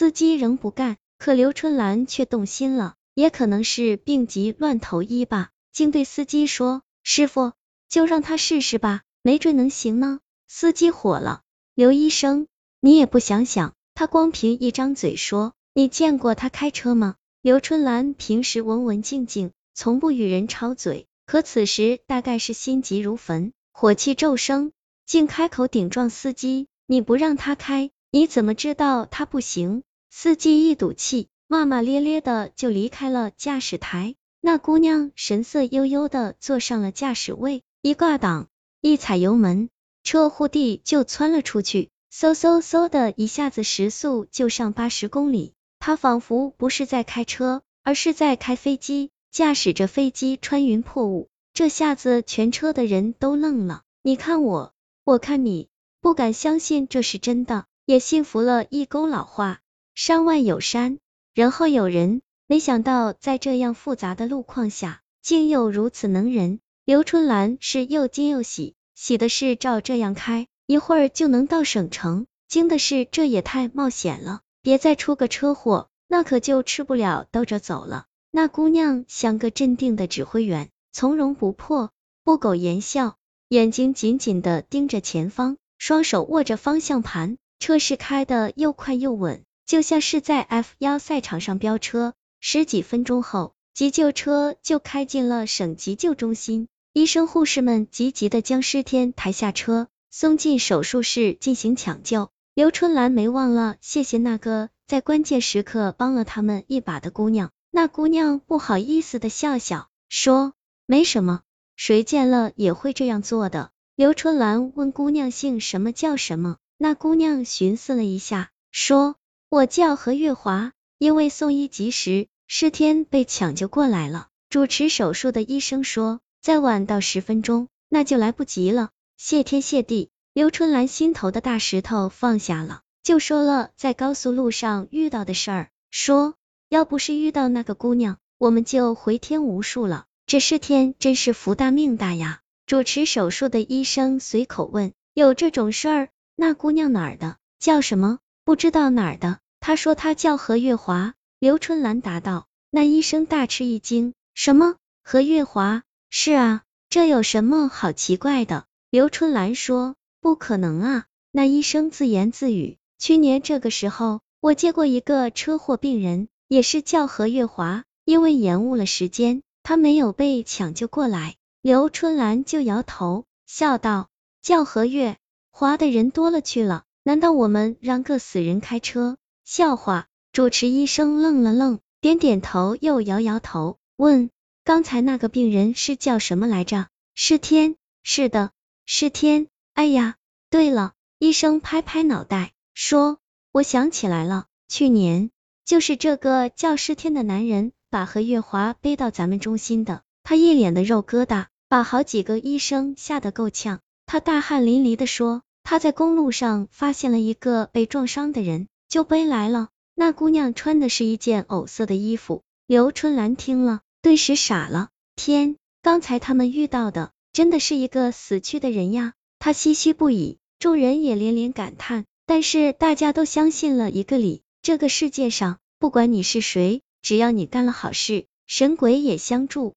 司机仍不干，可刘春兰却动心了，也可能是病急乱投医吧，竟对司机说：“师傅，就让他试试吧，没准能行呢。”司机火了：“刘医生，你也不想想，他光凭一张嘴说，你见过他开车吗？”刘春兰平时文文静静，从不与人吵嘴，可此时大概是心急如焚，火气骤升，竟开口顶撞司机：“你不让他开，你怎么知道他不行？”司机一赌气，骂骂咧咧的就离开了驾驶台。那姑娘神色悠悠的坐上了驾驶位，一挂档，一踩油门。车呼地就窜了出去，嗖嗖嗖的一下子时速就上八十公里，他仿佛不是在开车，而是在开飞机，驾驶着飞机穿云破雾。这下子全车的人都愣了，你看我，我看你，不敢相信这是真的，也信服了一勾老话：山外有山，人后有人。没想到在这样复杂的路况下，竟有如此能人。刘春兰是又惊又喜。喜的是照这样开，一会儿就能到省城；惊的是这也太冒险了，别再出个车祸，那可就吃不了兜着走了。那姑娘像个镇定的指挥员，从容不迫，不苟言笑，眼睛紧紧的盯着前方，双手握着方向盘，车是开的又快又稳，就像是在 F 幺赛场上飙车。十几分钟后，急救车就开进了省急救中心。医生护士们急急的将尸天抬下车，送进手术室进行抢救。刘春兰没忘了谢谢那个在关键时刻帮了他们一把的姑娘。那姑娘不好意思的笑笑，说没什么，谁见了也会这样做的。刘春兰问姑娘姓什么叫什么，那姑娘寻思了一下，说我叫何月华，因为送医及时，尸天被抢救过来了。主持手术的医生说。再晚到十分钟，那就来不及了。谢天谢地，刘春兰心头的大石头放下了，就说了在高速路上遇到的事儿，说要不是遇到那个姑娘，我们就回天无术了。这是天真是福大命大呀！主持手术的医生随口问，有这种事儿？那姑娘哪儿的？叫什么？不知道哪儿的。他说他叫何月华。刘春兰答道。那医生大吃一惊，什么？何月华？是啊，这有什么好奇怪的？刘春兰说，不可能啊。那医生自言自语，去年这个时候，我接过一个车祸病人，也是叫何月华，因为延误了时间，他没有被抢救过来。刘春兰就摇头，笑道，叫何月华的人多了去了，难道我们让个死人开车？笑话。主持医生愣了愣，点点头，又摇摇头，问。刚才那个病人是叫什么来着？是天，是的，是天。哎呀，对了，医生拍拍脑袋说，我想起来了，去年就是这个叫尸天的男人把何月华背到咱们中心的，他一脸的肉疙瘩，把好几个医生吓得够呛。他大汗淋漓的说，他在公路上发现了一个被撞伤的人，就背来了。那姑娘穿的是一件藕色的衣服。刘春兰听了。顿时傻了，天，刚才他们遇到的真的是一个死去的人呀！他唏嘘不已，众人也连连感叹，但是大家都相信了一个理：这个世界上，不管你是谁，只要你干了好事，神鬼也相助。